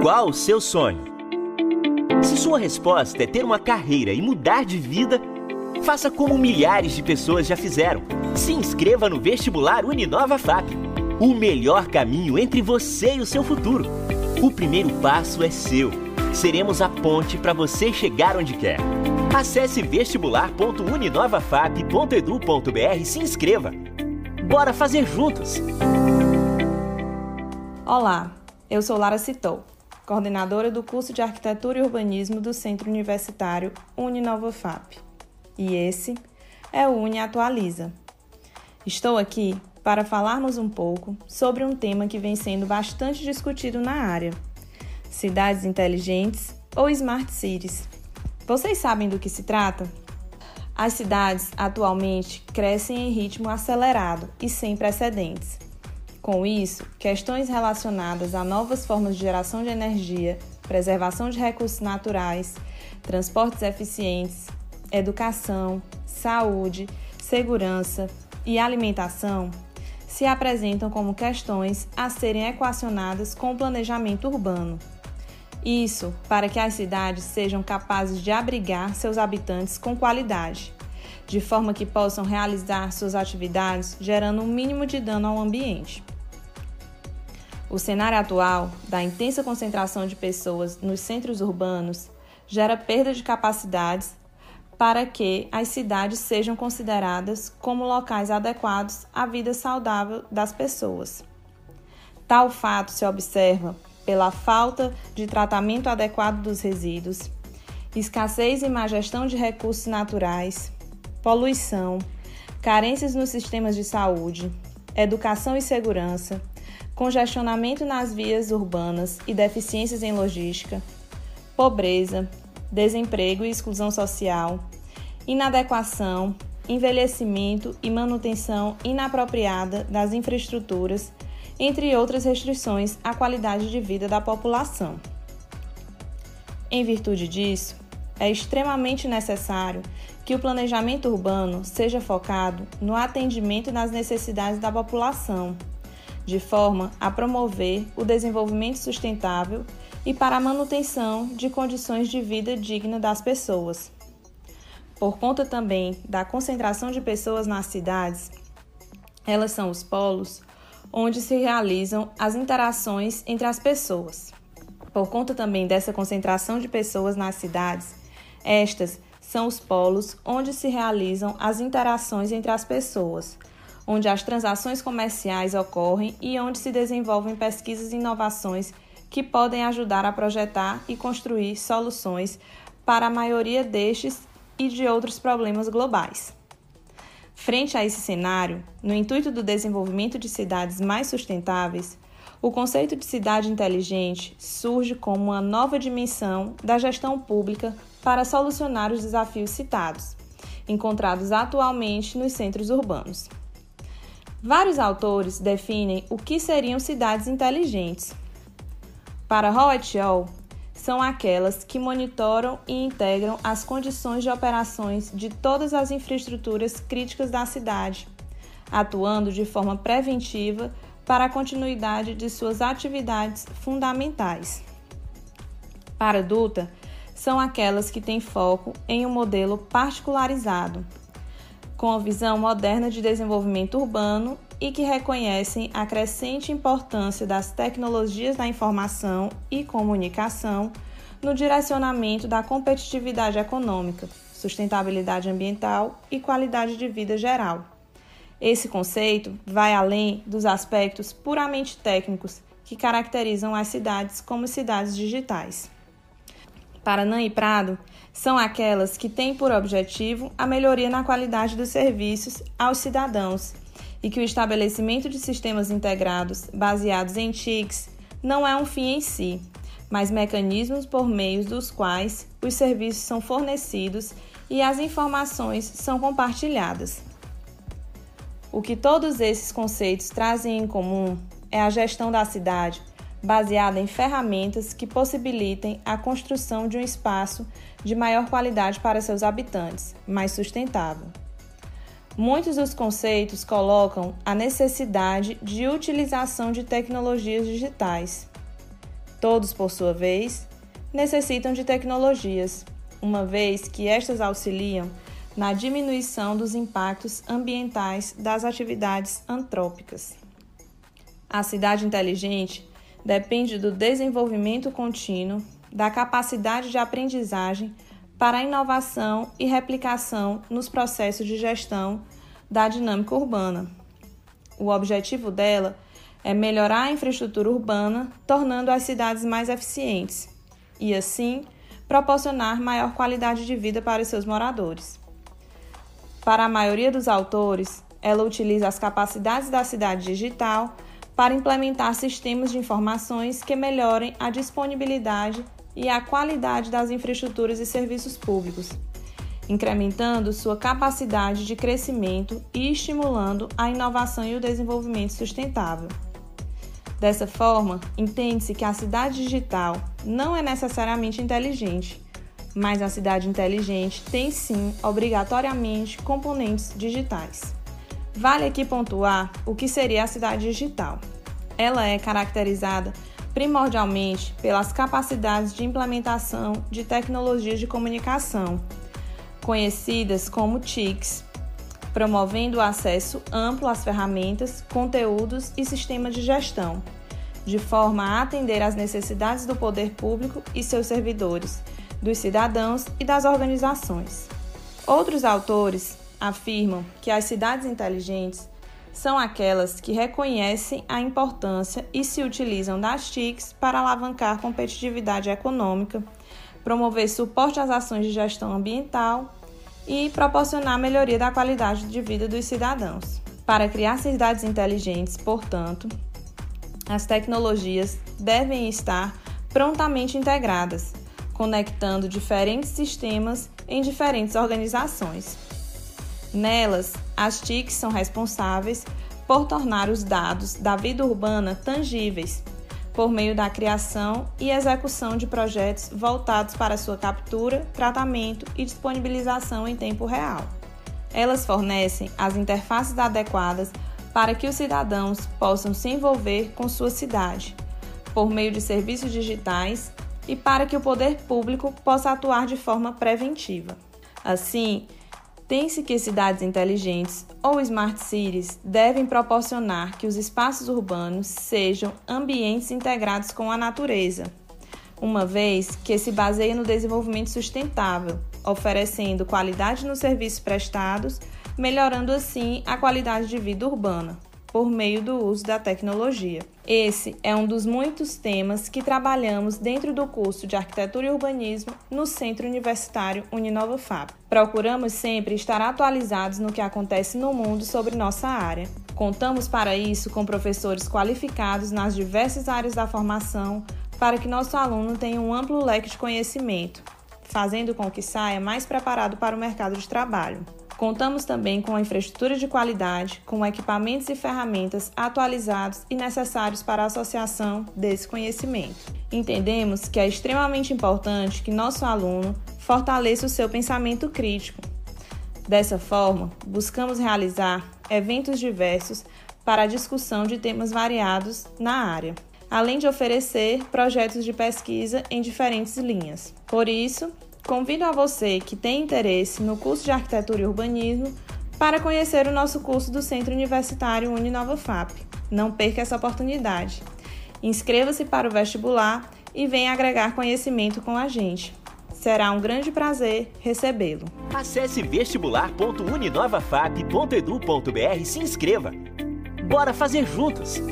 Qual o seu sonho? Se sua resposta é ter uma carreira e mudar de vida, faça como milhares de pessoas já fizeram. Se inscreva no vestibular Uninova FAP. O melhor caminho entre você e o seu futuro. O primeiro passo é seu. Seremos a ponte para você chegar onde quer. Acesse vestibular.uninovafap.edu.br e se inscreva. Bora fazer juntos! Olá, eu sou Lara Citou, coordenadora do curso de Arquitetura e Urbanismo do Centro Universitário Uninova FAP. E esse é o Uni Atualiza. Estou aqui para falarmos um pouco sobre um tema que vem sendo bastante discutido na área: cidades inteligentes ou smart cities. Vocês sabem do que se trata? As cidades atualmente crescem em ritmo acelerado e sem precedentes. Com isso, questões relacionadas a novas formas de geração de energia, preservação de recursos naturais, transportes eficientes, educação, saúde, segurança e alimentação se apresentam como questões a serem equacionadas com o planejamento urbano. Isso para que as cidades sejam capazes de abrigar seus habitantes com qualidade, de forma que possam realizar suas atividades gerando um mínimo de dano ao ambiente. O cenário atual da intensa concentração de pessoas nos centros urbanos gera perda de capacidades para que as cidades sejam consideradas como locais adequados à vida saudável das pessoas. Tal fato se observa pela falta de tratamento adequado dos resíduos, escassez e má gestão de recursos naturais, poluição, carências nos sistemas de saúde, educação e segurança, congestionamento nas vias urbanas e deficiências em logística, pobreza, desemprego e exclusão social, inadequação, envelhecimento e manutenção inapropriada das infraestruturas, entre outras restrições à qualidade de vida da população. Em virtude disso, é extremamente necessário que o planejamento urbano seja focado no atendimento das necessidades da população de forma a promover o desenvolvimento sustentável e para a manutenção de condições de vida digna das pessoas. Por conta também da concentração de pessoas nas cidades, elas são os polos onde se realizam as interações entre as pessoas. Por conta também dessa concentração de pessoas nas cidades, estas são os polos onde se realizam as interações entre as pessoas, onde as transações comerciais ocorrem e onde se desenvolvem pesquisas e inovações que podem ajudar a projetar e construir soluções para a maioria destes e de outros problemas globais. Frente a esse cenário, no intuito do desenvolvimento de cidades mais sustentáveis, o conceito de cidade inteligente surge como uma nova dimensão da gestão pública para solucionar os desafios citados, encontrados atualmente nos centros urbanos. Vários autores definem o que seriam cidades inteligentes. Para Hall, são aquelas que monitoram e integram as condições de operações de todas as infraestruturas críticas da cidade, atuando de forma preventiva para a continuidade de suas atividades fundamentais. Para Duta, são aquelas que têm foco em um modelo particularizado, com a visão moderna de desenvolvimento urbano e que reconhecem a crescente importância das tecnologias da informação e comunicação no direcionamento da competitividade econômica, sustentabilidade ambiental e qualidade de vida geral. Esse conceito vai além dos aspectos puramente técnicos que caracterizam as cidades como cidades digitais. Paraná e Prado são aquelas que têm por objetivo a melhoria na qualidade dos serviços aos cidadãos e que o estabelecimento de sistemas integrados baseados em TICs não é um fim em si, mas mecanismos por meio dos quais os serviços são fornecidos e as informações são compartilhadas. O que todos esses conceitos trazem em comum é a gestão da cidade baseada em ferramentas que possibilitem a construção de um espaço de maior qualidade para seus habitantes, mais sustentável. Muitos dos conceitos colocam a necessidade de utilização de tecnologias digitais. Todos, por sua vez, necessitam de tecnologias, uma vez que estas auxiliam na diminuição dos impactos ambientais das atividades antrópicas. A cidade inteligente depende do desenvolvimento contínuo, da capacidade de aprendizagem para inovação e replicação nos processos de gestão da dinâmica urbana. O objetivo dela é melhorar a infraestrutura urbana, tornando as cidades mais eficientes e, assim, proporcionar maior qualidade de vida para os seus moradores. Para a maioria dos autores, ela utiliza as capacidades da cidade digital para implementar sistemas de informações que melhorem a disponibilidade e a qualidade das infraestruturas e serviços públicos, incrementando sua capacidade de crescimento e estimulando a inovação e o desenvolvimento sustentável. Dessa forma, entende-se que a cidade digital não é necessariamente inteligente, mas a cidade inteligente tem sim, obrigatoriamente, componentes digitais. Vale aqui pontuar o que seria a cidade digital. Ela é caracterizada primordialmente pelas capacidades de implementação de tecnologias de comunicação, conhecidas como TICs, promovendo o acesso amplo às ferramentas, conteúdos e sistemas de gestão, de forma a atender às necessidades do poder público e seus servidores, dos cidadãos e das organizações. Outros autores afirmam que as cidades inteligentes são aquelas que reconhecem a importância e se utilizam das TICs para alavancar competitividade econômica, promover suporte às ações de gestão ambiental e proporcionar melhoria da qualidade de vida dos cidadãos. Para criar cidades inteligentes, portanto, as tecnologias devem estar prontamente integradas, conectando diferentes sistemas em diferentes organizações. Nelas, as TICs são responsáveis por tornar os dados da vida urbana tangíveis, por meio da criação e execução de projetos voltados para sua captura, tratamento e disponibilização em tempo real. Elas fornecem as interfaces adequadas para que os cidadãos possam se envolver com sua cidade, por meio de serviços digitais e para que o poder público possa atuar de forma preventiva. Assim, tem-se que cidades inteligentes ou smart cities devem proporcionar que os espaços urbanos sejam ambientes integrados com a natureza, uma vez que se baseia no desenvolvimento sustentável, oferecendo qualidade nos serviços prestados, melhorando assim a qualidade de vida urbana por meio do uso da tecnologia. Esse é um dos muitos temas que trabalhamos dentro do curso de Arquitetura e Urbanismo no Centro Universitário Uninova FAP. Procuramos sempre estar atualizados no que acontece no mundo sobre nossa área. Contamos para isso com professores qualificados nas diversas áreas da formação para que nosso aluno tenha um amplo leque de conhecimento, fazendo com que saia mais preparado para o mercado de trabalho. Contamos também com a infraestrutura de qualidade, com equipamentos e ferramentas atualizados e necessários para a associação desse conhecimento. Entendemos que é extremamente importante que nosso aluno fortaleça o seu pensamento crítico. Dessa forma, buscamos realizar eventos diversos para a discussão de temas variados na área, além de oferecer projetos de pesquisa em diferentes linhas. Por isso, Convido a você que tem interesse no curso de Arquitetura e Urbanismo para conhecer o nosso curso do Centro Universitário Uninova FAP. Não perca essa oportunidade. Inscreva-se para o vestibular e venha agregar conhecimento com a gente. Será um grande prazer recebê-lo. Acesse vestibular.uninovafap.edu.br e se inscreva. Bora fazer juntos!